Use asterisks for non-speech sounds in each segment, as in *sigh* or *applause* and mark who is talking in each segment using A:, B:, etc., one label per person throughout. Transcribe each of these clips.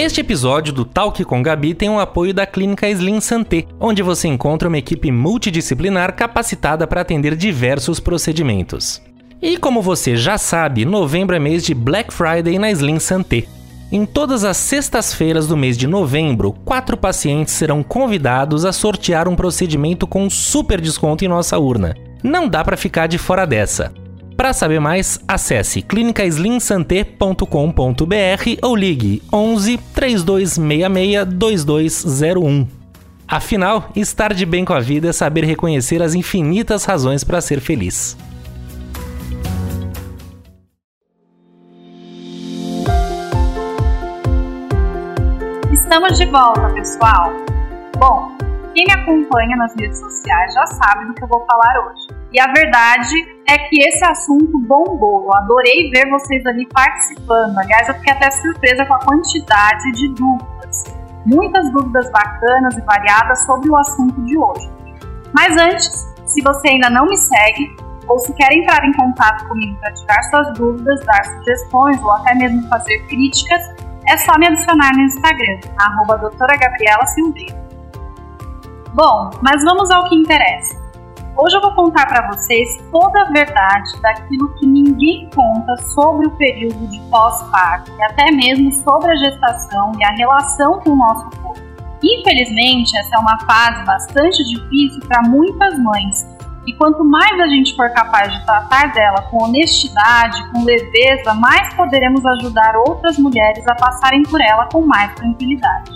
A: Este episódio do Talk com Gabi tem o apoio da Clínica Slim Santé, onde você encontra uma equipe multidisciplinar capacitada para atender diversos procedimentos. E como você já sabe, novembro é mês de Black Friday na Slim Santé. Em todas as sextas-feiras do mês de novembro, quatro pacientes serão convidados a sortear um procedimento com super desconto em nossa urna. Não dá para ficar de fora dessa. Para saber mais, acesse clinicaslimsanté.com.br ou ligue 11 3266 2201. Afinal, estar de bem com a vida é saber reconhecer as infinitas razões para ser feliz.
B: Estamos de volta, pessoal. Bom, quem me acompanha nas redes sociais já sabe do que eu vou falar hoje. E a verdade é que esse assunto bombou. Eu adorei ver vocês ali participando. Aliás, eu fiquei até surpresa com a quantidade de dúvidas. Muitas dúvidas bacanas e variadas sobre o assunto de hoje. Mas antes, se você ainda não me segue, ou se quer entrar em contato comigo para tirar suas dúvidas, dar sugestões ou até mesmo fazer críticas, é só me adicionar no Instagram, arroba doutora Gabriela Silveira. Bom, mas vamos ao que interessa. Hoje eu vou contar para vocês toda a verdade daquilo que ninguém conta sobre o período de pós-parto e até mesmo sobre a gestação e a relação com o nosso corpo. Infelizmente, essa é uma fase bastante difícil para muitas mães. E quanto mais a gente for capaz de tratar dela com honestidade, com leveza, mais poderemos ajudar outras mulheres a passarem por ela com mais tranquilidade.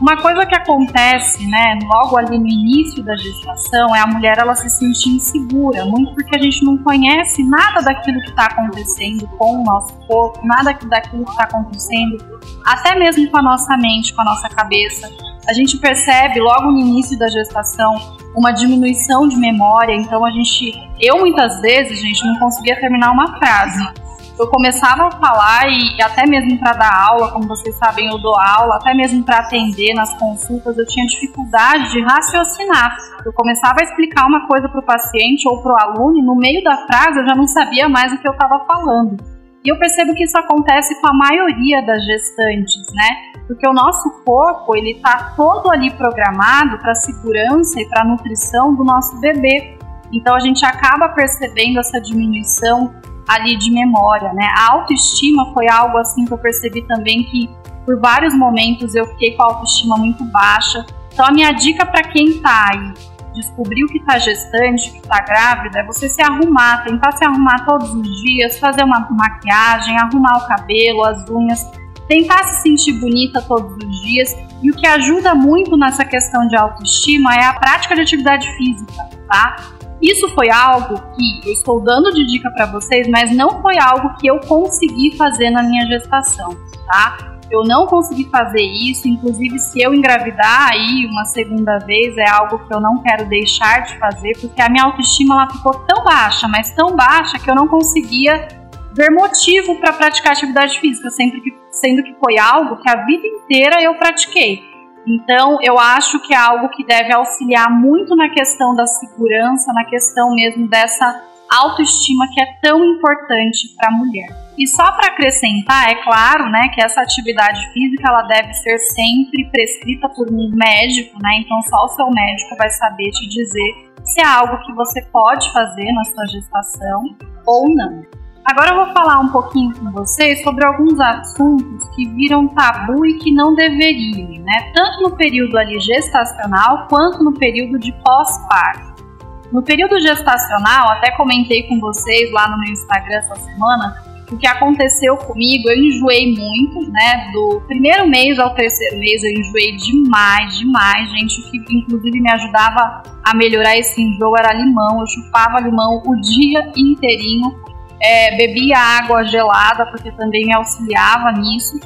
B: Uma coisa que acontece, né, logo ali no início da gestação é a mulher ela se sentir insegura, muito porque a gente não conhece nada daquilo que está acontecendo com o nosso corpo, nada daquilo que está acontecendo, até mesmo com a nossa mente, com a nossa cabeça. A gente percebe logo no início da gestação uma diminuição de memória, então a gente, eu muitas vezes, gente, não conseguia terminar uma frase eu começava a falar e até mesmo para dar aula, como vocês sabem, eu dou aula, até mesmo para atender nas consultas, eu tinha dificuldade de raciocinar. Eu começava a explicar uma coisa para o paciente ou para o aluno e no meio da frase eu já não sabia mais o que eu estava falando. E eu percebo que isso acontece com a maioria das gestantes, né? Porque o nosso corpo, ele está todo ali programado para segurança e para nutrição do nosso bebê. Então a gente acaba percebendo essa diminuição ali de memória, né? A autoestima foi algo assim que eu percebi também que por vários momentos eu fiquei com a autoestima muito baixa. Então a minha dica para quem tá aí descobriu que tá gestante, que tá grávida, é você se arrumar, tentar se arrumar todos os dias, fazer uma maquiagem, arrumar o cabelo, as unhas, tentar se sentir bonita todos os dias. E o que ajuda muito nessa questão de autoestima é a prática de atividade física, tá? Isso foi algo que eu estou dando de dica para vocês, mas não foi algo que eu consegui fazer na minha gestação, tá? Eu não consegui fazer isso, inclusive se eu engravidar aí uma segunda vez é algo que eu não quero deixar de fazer, porque a minha autoestima ela ficou tão baixa, mas tão baixa que eu não conseguia ver motivo para praticar atividade física, sempre que, sendo que foi algo que a vida inteira eu pratiquei. Então, eu acho que é algo que deve auxiliar muito na questão da segurança, na questão mesmo dessa autoestima que é tão importante para a mulher. E só para acrescentar, é claro, né, que essa atividade física ela deve ser sempre prescrita por um médico, né? Então só o seu médico vai saber te dizer se é algo que você pode fazer na sua gestação ou não. Agora eu vou falar um pouquinho com vocês sobre alguns assuntos que viram tabu e que não deveriam, né? Tanto no período ali gestacional quanto no período de pós-parto. No período gestacional, até comentei com vocês lá no meu Instagram essa semana, o que aconteceu comigo, eu enjoei muito, né? Do primeiro mês ao terceiro mês eu enjoei demais, demais, gente. O que inclusive me ajudava a melhorar esse enjoo era limão. Eu chupava limão o dia inteirinho é, bebia água gelada, porque também auxiliava nisso.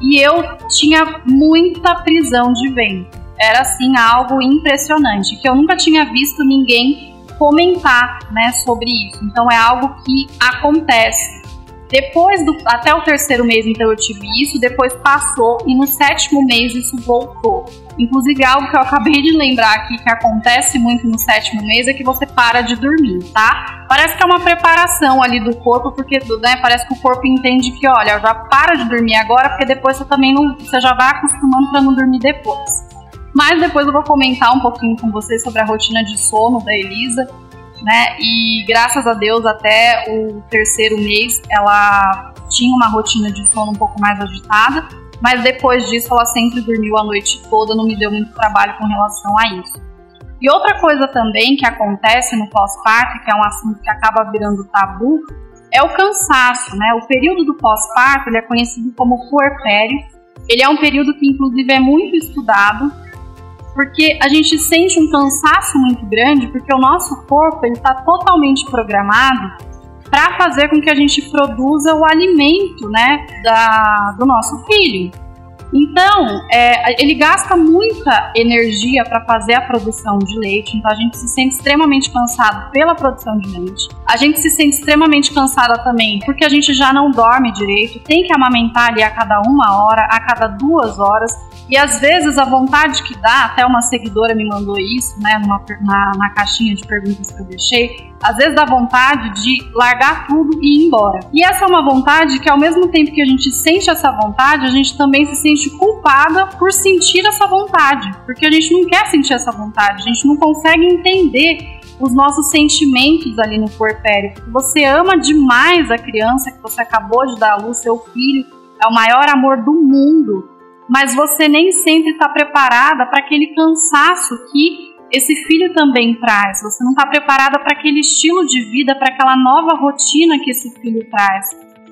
B: E eu tinha muita prisão de ventre. Era assim algo impressionante, que eu nunca tinha visto ninguém comentar né, sobre isso. Então é algo que acontece. Depois do até o terceiro mês, então eu tive isso, depois passou e no sétimo mês isso voltou. Inclusive algo que eu acabei de lembrar aqui que acontece muito no sétimo mês é que você para de dormir, tá? Parece que é uma preparação ali do corpo, porque né, parece que o corpo entende que, olha, já para de dormir agora, porque depois você também não, você já vai acostumando para não dormir depois. Mas depois eu vou comentar um pouquinho com vocês sobre a rotina de sono da Elisa né? E graças a Deus, até o terceiro mês, ela tinha uma rotina de sono um pouco mais agitada, mas depois disso ela sempre dormiu a noite toda, não me deu muito trabalho com relação a isso. E outra coisa também que acontece no pós-parto, que é um assunto que acaba virando tabu, é o cansaço, né? O período do pós-parto, ele é conhecido como puerpério. Ele é um período que inclusive é muito estudado, porque a gente sente um cansaço muito grande, porque o nosso corpo está totalmente programado para fazer com que a gente produza o alimento né, da, do nosso filho. Então, é, ele gasta muita energia para fazer a produção de leite, então a gente se sente extremamente cansado pela produção de leite. A gente se sente extremamente cansada também porque a gente já não dorme direito, tem que amamentar ali a cada uma hora, a cada duas horas. E às vezes a vontade que dá, até uma seguidora me mandou isso, né, numa, na, na caixinha de perguntas que eu deixei, às vezes dá vontade de largar tudo e ir embora. E essa é uma vontade que, ao mesmo tempo que a gente sente essa vontade, a gente também se sente culpada por sentir essa vontade, porque a gente não quer sentir essa vontade, a gente não consegue entender os nossos sentimentos ali no puerpério. Você ama demais a criança que você acabou de dar à luz, seu filho, é o maior amor do mundo mas você nem sempre está preparada para aquele cansaço que esse filho também traz. Você não está preparada para aquele estilo de vida, para aquela nova rotina que esse filho traz.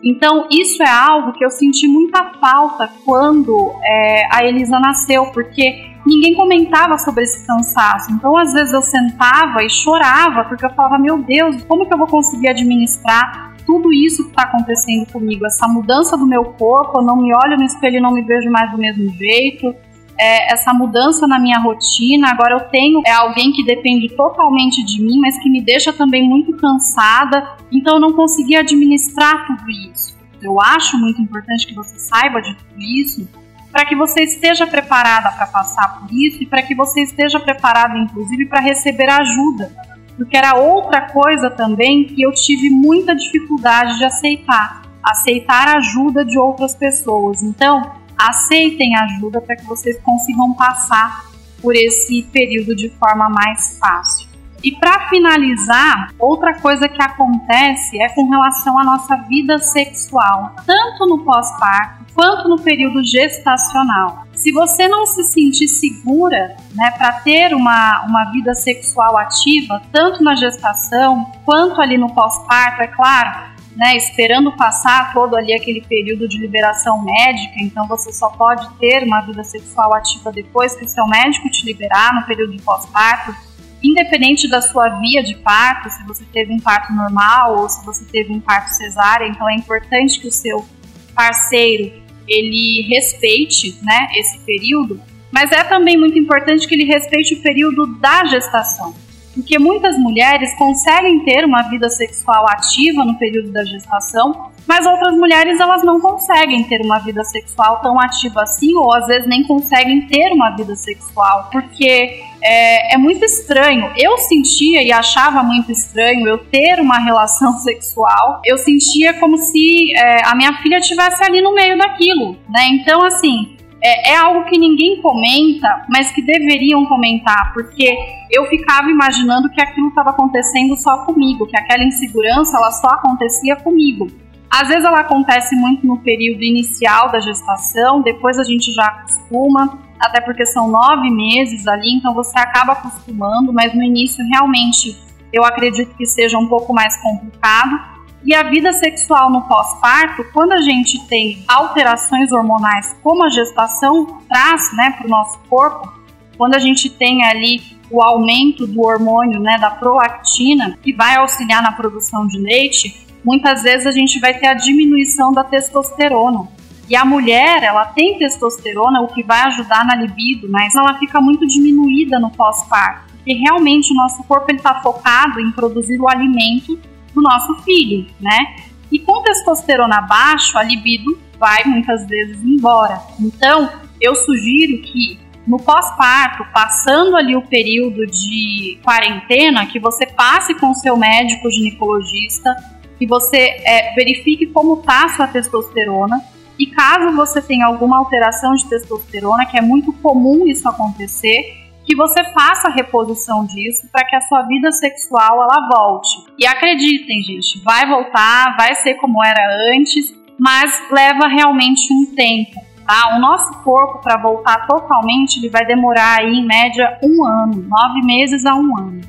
B: Então, isso é algo que eu senti muita falta quando é, a Elisa nasceu, porque ninguém comentava sobre esse cansaço. Então, às vezes eu sentava e chorava, porque eu falava: Meu Deus, como que eu vou conseguir administrar tudo isso que está acontecendo comigo, essa mudança do meu corpo, eu não me olho no espelho e não me vejo mais do mesmo jeito, é, essa mudança na minha rotina. Agora eu tenho é alguém que depende totalmente de mim, mas que me deixa também muito cansada. Então eu não consegui administrar tudo isso. Eu acho muito importante que você saiba de tudo isso para que você esteja preparada para passar por isso e para que você esteja preparada, inclusive, para receber ajuda porque era outra coisa também que eu tive muita dificuldade de aceitar, aceitar a ajuda de outras pessoas. Então, aceitem ajuda para que vocês consigam passar por esse período de forma mais fácil. E para finalizar, outra coisa que acontece é com relação à nossa vida sexual, tanto no pós-parto quanto no período gestacional. Se você não se sentir segura né, para ter uma, uma vida sexual ativa, tanto na gestação quanto ali no pós-parto, é claro, né, esperando passar todo ali aquele período de liberação médica, então você só pode ter uma vida sexual ativa depois que o seu médico te liberar no período de pós-parto, independente da sua via de parto, se você teve um parto normal ou se você teve um parto cesárea, então é importante que o seu parceiro ele respeite né, esse período, mas é também muito importante que ele respeite o período da gestação. Porque muitas mulheres conseguem ter uma vida sexual ativa no período da gestação, mas outras mulheres elas não conseguem ter uma vida sexual tão ativa assim, ou às vezes nem conseguem ter uma vida sexual, porque é, é, muito estranho. Eu sentia e achava muito estranho eu ter uma relação *laughs* sexual. Eu sentia como se é, a minha filha estivesse ali no meio daquilo, né? Então, assim, é, é, algo que ninguém comenta, mas que deveriam comentar, porque eu ficava imaginando que aquilo estava acontecendo só comigo, que aquela insegurança ela só acontecia comigo. Às vezes ela acontece muito no período inicial da gestação, depois a gente já acostuma, até porque são nove meses ali, então você acaba acostumando, mas no início realmente eu acredito que seja um pouco mais complicado. E a vida sexual no pós-parto, quando a gente tem alterações hormonais, como a gestação traz né, para o nosso corpo, quando a gente tem ali o aumento do hormônio né, da prolactina, que vai auxiliar na produção de leite, muitas vezes a gente vai ter a diminuição da testosterona. E a mulher, ela tem testosterona, o que vai ajudar na libido, mas ela fica muito diminuída no pós-parto, porque realmente o nosso corpo está focado em produzir o alimento do nosso filho, né? E com testosterona baixo, a libido vai muitas vezes embora. Então, eu sugiro que no pós-parto, passando ali o período de quarentena, que você passe com seu médico ginecologista, que você é, verifique como está a sua testosterona e caso você tenha alguma alteração de testosterona, que é muito comum isso acontecer, que você faça a reposição disso para que a sua vida sexual ela volte. E acreditem, gente, vai voltar, vai ser como era antes, mas leva realmente um tempo. Tá? O nosso corpo para voltar totalmente ele vai demorar aí em média um ano, nove meses a um ano.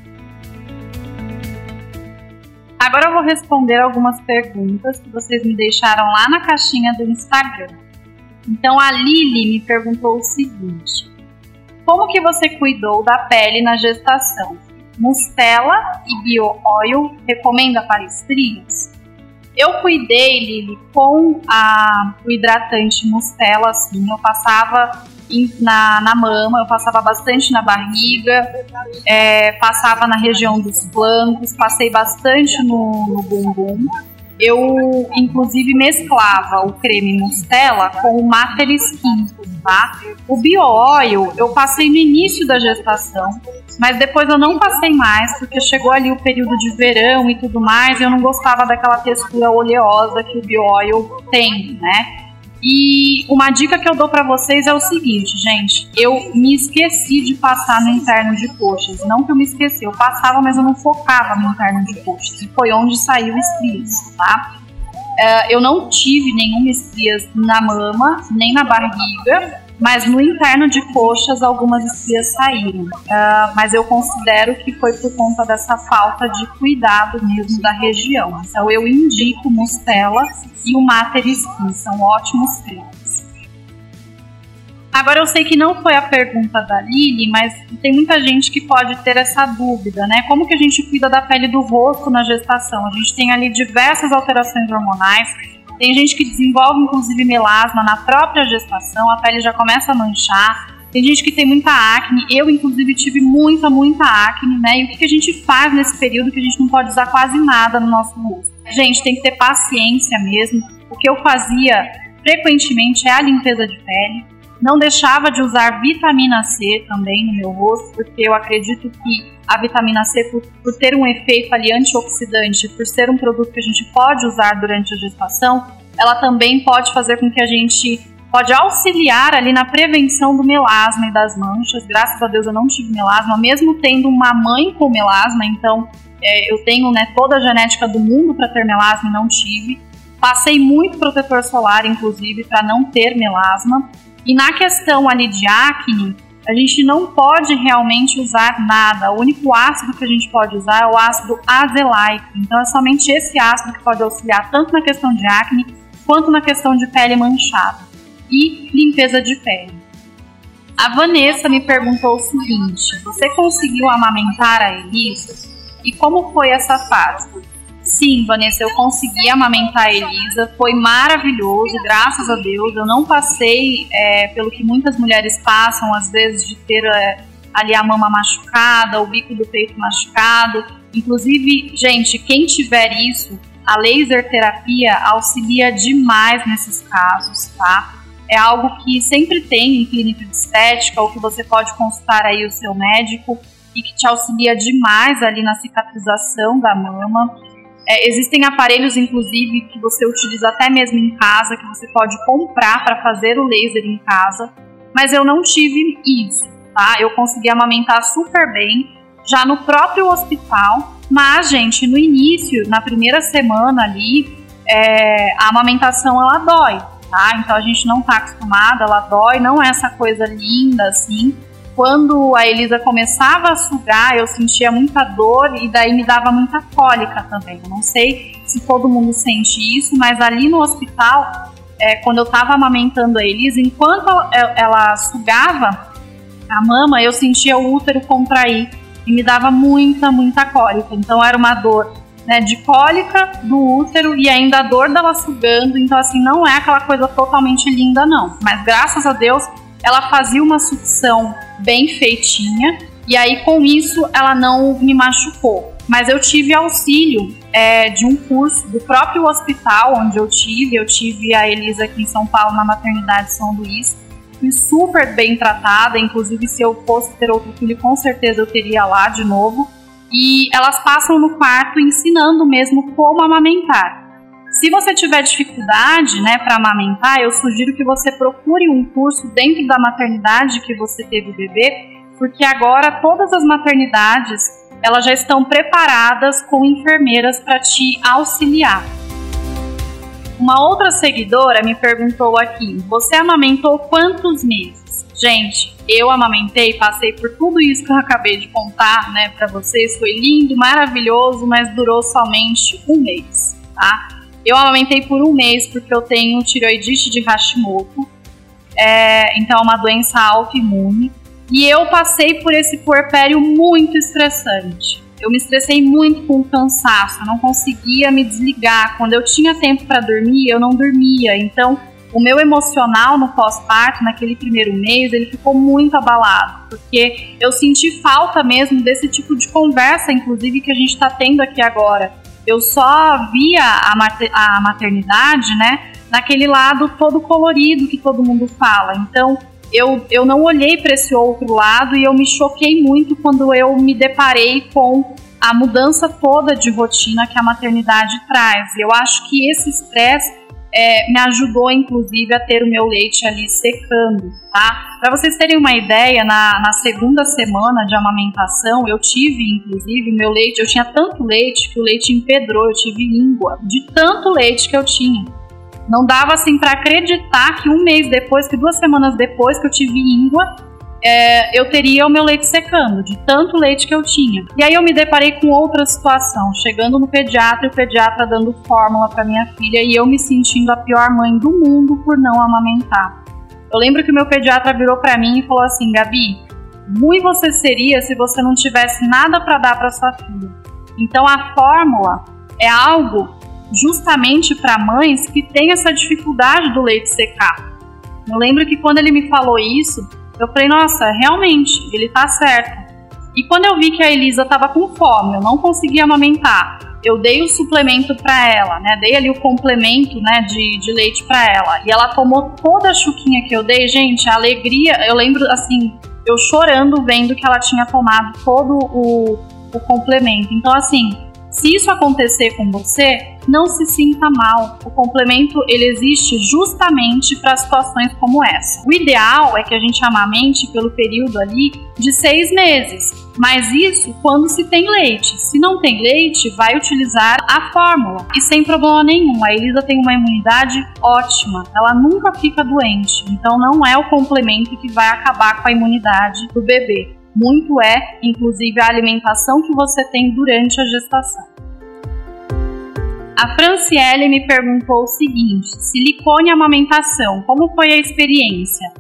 B: Agora eu vou responder algumas perguntas que vocês me deixaram lá na caixinha do Instagram. Então a Lili me perguntou o seguinte: Como que você cuidou da pele na gestação? Mustela e Bio-Oil recomenda para estrias? Eu cuidei, Lili, com a, o hidratante Mustela, assim, eu passava na, na mama, eu passava bastante na barriga, é, passava na região dos flancos, passei bastante no, no bumbum. Eu, inclusive, mesclava o creme Mustela com o Mater Skin, tá? O Bio Oil eu passei no início da gestação, mas depois eu não passei mais, porque chegou ali o período de verão e tudo mais, e eu não gostava daquela textura oleosa que o Bio Oil tem, né? E uma dica que eu dou para vocês é o seguinte, gente. Eu me esqueci de passar no interno de coxas. Não que eu me esqueci, eu passava, mas eu não focava no interno de coxas. E foi onde saiu estrias, tá? Uh, eu não tive nenhuma estrias na mama, nem na barriga, mas no interno de coxas algumas estrias saíram. Uh, mas eu considero que foi por conta dessa falta de cuidado mesmo da região. Então eu indico Mustela e o Mater Skin, são ótimos cremes. Agora eu sei que não foi a pergunta da Lili, mas tem muita gente que pode ter essa dúvida, né? Como que a gente cuida da pele do rosto na gestação? A gente tem ali diversas alterações hormonais, tem gente que desenvolve inclusive melasma na própria gestação, a pele já começa a manchar. Tem gente que tem muita acne, eu inclusive tive muita, muita acne, né? E o que a gente faz nesse período que a gente não pode usar quase nada no nosso rosto? Gente, tem que ter paciência mesmo. O que eu fazia frequentemente é a limpeza de pele. Não deixava de usar vitamina C também no meu rosto, porque eu acredito que a vitamina C, por, por ter um efeito ali antioxidante, por ser um produto que a gente pode usar durante a gestação, ela também pode fazer com que a gente pode auxiliar ali na prevenção do melasma e das manchas. Graças a Deus eu não tive melasma, mesmo tendo uma mãe com melasma, então é, eu tenho né, toda a genética do mundo para ter melasma e não tive. Passei muito protetor solar, inclusive, para não ter melasma. E na questão ali de acne, a gente não pode realmente usar nada. O único ácido que a gente pode usar é o ácido azelaico. Então é somente esse ácido que pode auxiliar tanto na questão de acne quanto na questão de pele manchada e limpeza de pele. A Vanessa me perguntou o seguinte: você conseguiu amamentar a Elisa? E como foi essa fase? Sim, Vanessa, eu consegui amamentar a Elisa, foi maravilhoso, graças a Deus. Eu não passei é, pelo que muitas mulheres passam, às vezes, de ter é, ali a mama machucada, o bico do peito machucado. Inclusive, gente, quem tiver isso, a laser terapia auxilia demais nesses casos, tá? É algo que sempre tem em clínica de estética, ou que você pode consultar aí o seu médico e que te auxilia demais ali na cicatrização da mama. É, existem aparelhos, inclusive, que você utiliza até mesmo em casa, que você pode comprar para fazer o laser em casa. Mas eu não tive isso, tá? Eu consegui amamentar super bem, já no próprio hospital. Mas, gente, no início, na primeira semana ali, é, a amamentação ela dói, tá? Então a gente não tá acostumada, ela dói, não é essa coisa linda assim quando a Elisa começava a sugar, eu sentia muita dor e daí me dava muita cólica também. Eu não sei se todo mundo sente isso, mas ali no hospital, é, quando eu estava amamentando a Elisa, enquanto ela sugava a mama, eu sentia o útero contrair e me dava muita, muita cólica. Então era uma dor né, de cólica do útero e ainda a dor dela sugando. Então, assim, não é aquela coisa totalmente linda, não. Mas graças a Deus, ela fazia uma sucção bem feitinha. E aí, com isso, ela não me machucou. Mas eu tive auxílio é, de um curso do próprio hospital onde eu tive. Eu tive a Elisa aqui em São Paulo, na maternidade São Luís. Fui super bem tratada, inclusive se eu fosse ter outro filho, com certeza eu teria lá de novo e elas passam no quarto ensinando mesmo como amamentar. Se você tiver dificuldade, né, para amamentar, eu sugiro que você procure um curso dentro da maternidade que você teve o bebê, porque agora todas as maternidades elas já estão preparadas com enfermeiras para te auxiliar. Uma outra seguidora me perguntou aqui: você amamentou quantos meses? Gente, eu amamentei, passei por tudo isso que eu acabei de contar, né, para vocês. Foi lindo, maravilhoso, mas durou somente um mês, tá? Eu amamentei por um mês porque eu tenho tireoidite de Hashimoto, é, então é uma doença autoimune. E eu passei por esse puerpério muito estressante. Eu me estressei muito com o cansaço, eu não conseguia me desligar. Quando eu tinha tempo para dormir, eu não dormia. Então, o meu emocional no pós-parto, naquele primeiro mês, ele ficou muito abalado, porque eu senti falta mesmo desse tipo de conversa, inclusive, que a gente está tendo aqui agora. Eu só via a, mater a maternidade, né, naquele lado todo colorido que todo mundo fala. Então, eu, eu não olhei para esse outro lado e eu me choquei muito quando eu me deparei com a mudança toda de rotina que a maternidade traz. Eu acho que esse estresse é, me ajudou, inclusive, a ter o meu leite ali secando, tá? Para vocês terem uma ideia, na, na segunda semana de amamentação, eu tive, inclusive, o meu leite, eu tinha tanto leite que o leite empedrou, eu tive língua, de tanto leite que eu tinha. Não dava assim para acreditar que um mês depois, que duas semanas depois que eu tive íngua, é, eu teria o meu leite secando, de tanto leite que eu tinha. E aí eu me deparei com outra situação, chegando no pediatra e o pediatra dando fórmula para minha filha e eu me sentindo a pior mãe do mundo por não amamentar. Eu lembro que o meu pediatra virou para mim e falou assim: Gabi, ruim você seria se você não tivesse nada para dar para sua filha. Então a fórmula é algo justamente para mães que têm essa dificuldade do leite secar. Eu lembro que quando ele me falou isso, eu falei, nossa, realmente, ele tá certo. E quando eu vi que a Elisa tava com fome, eu não conseguia amamentar, eu dei o suplemento para ela, né? Dei ali o complemento, né, de, de leite para ela. E ela tomou toda a chuquinha que eu dei, gente, a alegria, eu lembro assim, eu chorando vendo que ela tinha tomado todo o, o complemento. Então, assim, se isso acontecer com você, não se sinta mal. O complemento ele existe justamente para situações como essa. O ideal é que a gente amamente pelo período ali de seis meses. Mas isso quando se tem leite. Se não tem leite, vai utilizar a fórmula e sem problema nenhum. A Elisa tem uma imunidade ótima, ela nunca fica doente. Então não é o complemento que vai acabar com a imunidade do bebê muito é, inclusive, a alimentação que você tem durante a gestação. A Franciele me perguntou o seguinte: silicone e amamentação, como foi a experiência?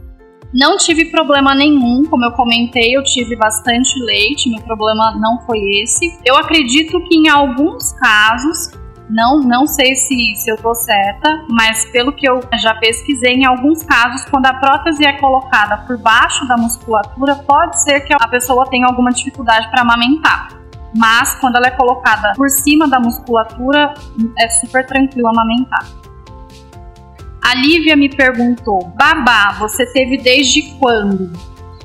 B: Não tive problema nenhum, como eu comentei, eu tive bastante leite, meu problema não foi esse. Eu acredito que em alguns casos não, não sei se, se eu tô certa, mas pelo que eu já pesquisei, em alguns casos, quando a prótese é colocada por baixo da musculatura, pode ser que a pessoa tenha alguma dificuldade para amamentar. Mas quando ela é colocada por cima da musculatura, é super tranquilo amamentar. A Lívia me perguntou: Babá, você teve desde quando?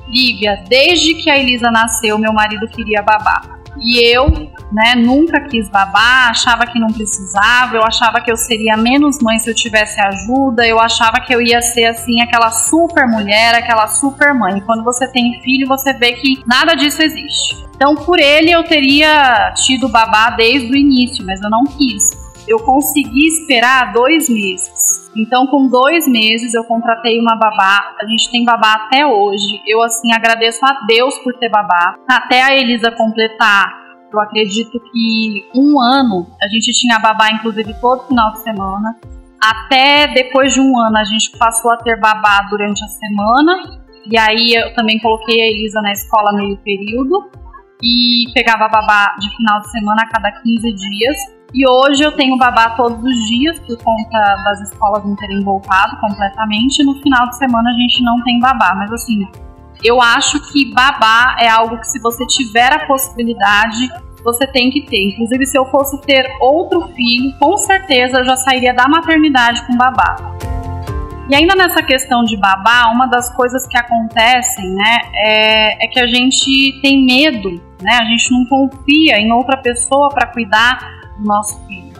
B: Lívia, desde que a Elisa nasceu, meu marido queria babá. E eu, né, nunca quis babar, achava que não precisava, eu achava que eu seria menos mãe se eu tivesse ajuda, eu achava que eu ia ser assim aquela super mulher, aquela super mãe. Quando você tem filho, você vê que nada disso existe. Então, por ele eu teria tido babá desde o início, mas eu não quis. Eu consegui esperar dois meses. Então, com dois meses, eu contratei uma babá. A gente tem babá até hoje. Eu, assim, agradeço a Deus por ter babá. Até a Elisa completar, eu acredito que um ano, a gente tinha babá, inclusive, todo final de semana. Até depois de um ano, a gente passou a ter babá durante a semana. E aí, eu também coloquei a Elisa na escola meio período. e pegava babá de final de semana a cada 15 dias. E hoje eu tenho babá todos os dias por conta das escolas não terem voltado completamente. No final de semana a gente não tem babá, mas assim, eu acho que babá é algo que se você tiver a possibilidade, você tem que ter. Inclusive, se eu fosse ter outro filho, com certeza eu já sairia da maternidade com babá. E ainda nessa questão de babá, uma das coisas que acontecem, né, é, é que a gente tem medo, né, a gente não confia em outra pessoa para cuidar do nosso filho.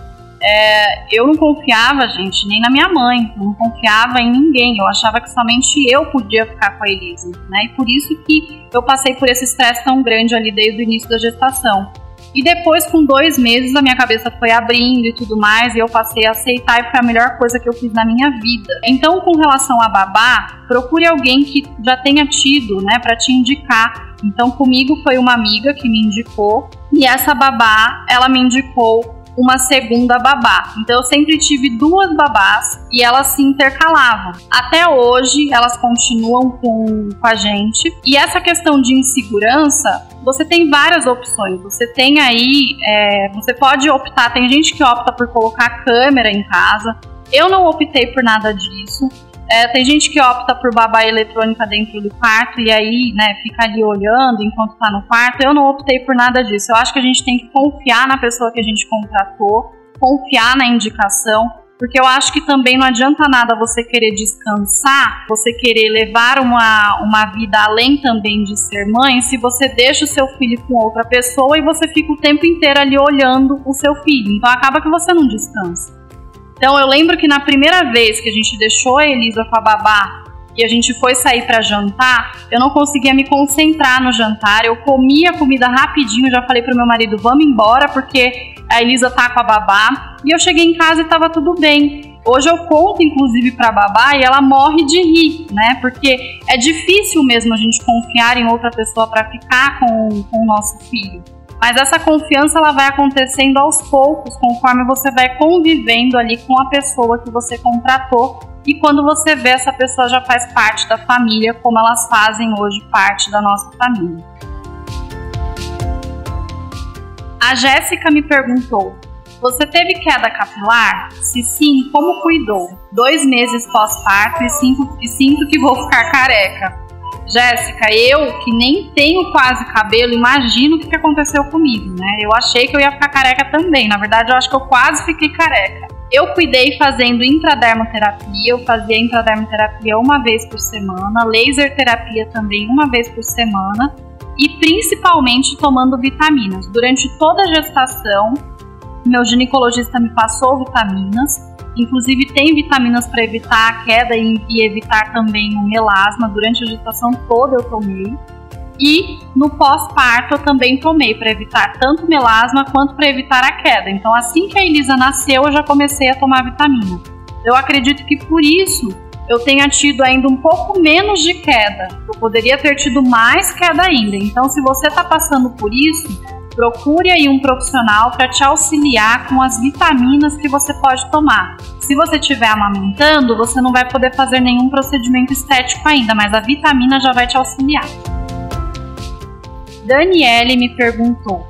B: É, eu não confiava, gente, nem na minha mãe, não confiava em ninguém. Eu achava que somente eu podia ficar com a Elisa, né? E por isso que eu passei por esse estresse tão grande ali desde o início da gestação. E depois, com dois meses, a minha cabeça foi abrindo e tudo mais, e eu passei a aceitar, e foi a melhor coisa que eu fiz na minha vida. Então, com relação a babá, procure alguém que já tenha tido, né, para te indicar. Então, comigo foi uma amiga que me indicou, e essa babá, ela me indicou uma segunda babá. Então eu sempre tive duas babás e elas se intercalavam. Até hoje elas continuam com, com a gente. E essa questão de insegurança, você tem várias opções. Você tem aí, é, você pode optar. Tem gente que opta por colocar câmera em casa. Eu não optei por nada disso. É, tem gente que opta por babá eletrônica dentro do quarto e aí, né, fica ali olhando enquanto tá no quarto. Eu não optei por nada disso. Eu acho que a gente tem que confiar na pessoa que a gente contratou, confiar na indicação, porque eu acho que também não adianta nada você querer descansar, você querer levar uma, uma vida além também de ser mãe, se você deixa o seu filho com outra pessoa e você fica o tempo inteiro ali olhando o seu filho. Então acaba que você não descansa. Então eu lembro que na primeira vez que a gente deixou a Elisa com a babá e a gente foi sair para jantar, eu não conseguia me concentrar no jantar. Eu comia a comida rapidinho, já falei pro meu marido, vamos embora porque a Elisa tá com a babá. E eu cheguei em casa e tava tudo bem. Hoje eu conto, inclusive, pra babá e ela morre de rir, né? Porque é difícil mesmo a gente confiar em outra pessoa para ficar com, com o nosso filho. Mas essa confiança ela vai acontecendo aos poucos, conforme você vai convivendo ali com a pessoa que você contratou e quando você vê essa pessoa já faz parte da família, como elas fazem hoje parte da nossa família. A Jéssica me perguntou: Você teve queda capilar? Se sim, como cuidou? Dois meses pós-parto e, e sinto que vou ficar careca. Jéssica, eu que nem tenho quase cabelo, imagino o que aconteceu comigo, né? Eu achei que eu ia ficar careca também. Na verdade, eu acho que eu quase fiquei careca. Eu cuidei fazendo intradermoterapia, eu fazia intradermoterapia uma vez por semana, laser terapia também uma vez por semana e principalmente tomando vitaminas. Durante toda a gestação, meu ginecologista me passou vitaminas Inclusive tem vitaminas para evitar a queda e, e evitar também o melasma. Durante a gestação toda eu tomei. E no pós-parto eu também tomei para evitar tanto melasma quanto para evitar a queda. Então assim que a Elisa nasceu eu já comecei a tomar vitamina. Eu acredito que por isso eu tenha tido ainda um pouco menos de queda. Eu poderia ter tido mais queda ainda. Então se você está passando por isso, Procure aí um profissional para te auxiliar com as vitaminas que você pode tomar. Se você estiver amamentando, você não vai poder fazer nenhum procedimento estético ainda, mas a vitamina já vai te auxiliar. Daniele me perguntou: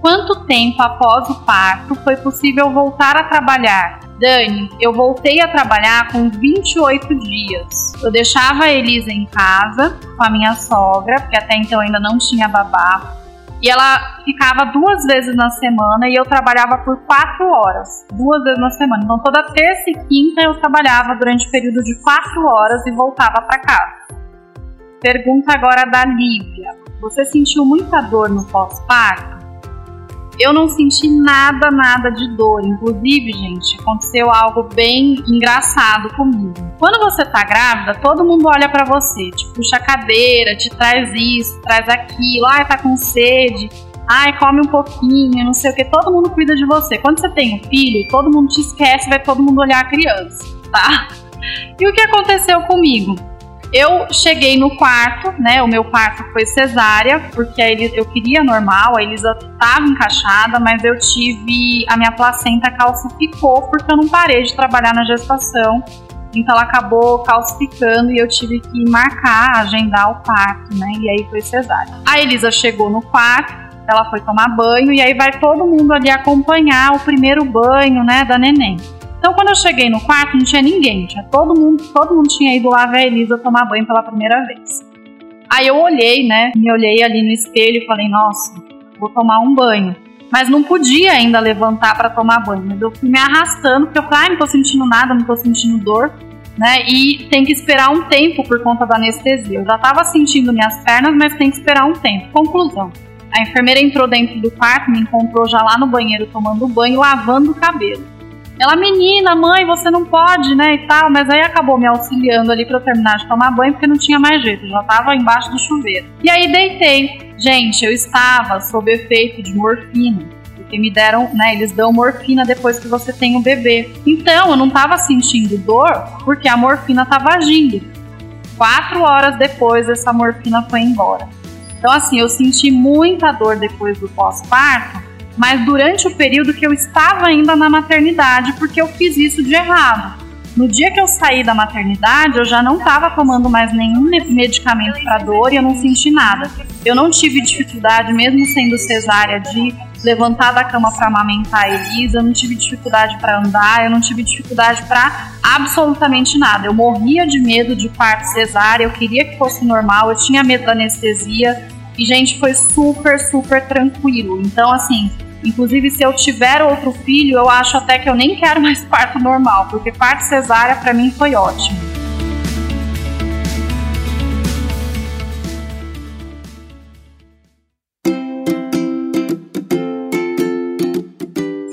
B: quanto tempo após o parto foi possível voltar a trabalhar? Dani, eu voltei a trabalhar com 28 dias. Eu deixava a Elisa em casa com a minha sogra, porque até então ainda não tinha babá. E ela ficava duas vezes na semana e eu trabalhava por quatro horas, duas vezes na semana. Então toda terça e quinta eu trabalhava durante um período de quatro horas e voltava para casa. Pergunta agora da Lívia: Você sentiu muita dor no pós-parto? Eu não senti nada, nada de dor. Inclusive, gente, aconteceu algo bem engraçado comigo. Quando você tá grávida, todo mundo olha para você, te puxa a cadeira, te traz isso, traz aquilo, ai, tá com sede, ai, come um pouquinho, não sei o que, todo mundo cuida de você. Quando você tem um filho, todo mundo te esquece, vai todo mundo olhar a criança, tá? E o que aconteceu comigo? Eu cheguei no quarto, né? O meu quarto foi cesárea, porque eu queria normal, a Elisa estava encaixada, mas eu tive. A minha placenta calcificou porque eu não parei de trabalhar na gestação. Então ela acabou calcificando e eu tive que marcar, agendar o parto, né? E aí foi cesárea. A Elisa chegou no quarto, ela foi tomar banho e aí vai todo mundo ali acompanhar o primeiro banho, né, da neném. Então quando eu cheguei no quarto não tinha ninguém, tinha todo mundo, todo mundo tinha ido lá ver a Elisa tomar banho pela primeira vez. Aí eu olhei, né, me olhei ali no espelho e falei, nossa, vou tomar um banho. Mas não podia ainda levantar para tomar banho. Eu fui me arrastando, porque eu falei, ah, não tô sentindo nada, não tô sentindo dor né? E tem que esperar um tempo por conta da anestesia. Eu já estava sentindo minhas pernas, mas tem que esperar um tempo. Conclusão. A enfermeira entrou dentro do quarto, me encontrou já lá no banheiro tomando banho, lavando o cabelo. Ela, menina, mãe, você não pode, né, e tal, mas aí acabou me auxiliando ali para eu terminar de tomar banho, porque não tinha mais jeito, já estava embaixo do chuveiro. E aí deitei. Gente, eu estava sob efeito de morfina porque me deram, né, eles dão morfina depois que você tem o um bebê. Então, eu não estava sentindo dor porque a morfina estava agindo. Quatro horas depois, essa morfina foi embora. Então, assim, eu senti muita dor depois do pós-parto, mas durante o período que eu estava ainda na maternidade, porque eu fiz isso de errado. No dia que eu saí da maternidade, eu já não estava tomando mais nenhum medicamento para dor e eu não senti nada. Eu não tive dificuldade, mesmo sendo cesárea, de levantar da cama para amamentar a Elisa, eu não tive dificuldade para andar, eu não tive dificuldade para absolutamente nada. Eu morria de medo de parto cesárea, eu queria que fosse normal, eu tinha medo da anestesia e gente foi super, super tranquilo. Então assim, inclusive se eu tiver outro filho, eu acho até que eu nem quero mais *laughs* parto normal, porque parto cesárea para mim foi ótimo.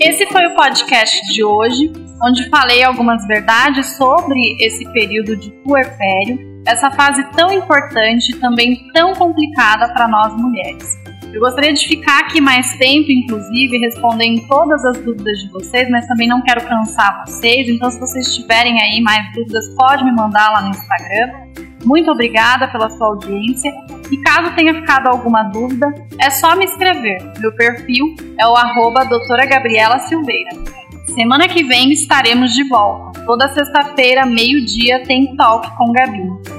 B: Esse foi o podcast de hoje, onde falei algumas verdades sobre esse período de puerpério, essa fase tão importante também tão complicada para nós mulheres. Eu gostaria de ficar aqui mais tempo, inclusive, respondendo todas as dúvidas de vocês, mas também não quero cansar vocês. Então, se vocês tiverem aí mais dúvidas, pode me mandar lá no Instagram. Muito obrigada pela sua audiência. E caso tenha ficado alguma dúvida, é só me escrever. Meu perfil é o arroba doutora Gabriela Silveira. Semana que vem estaremos de volta. Toda sexta-feira, meio-dia, tem Talk com Gabi.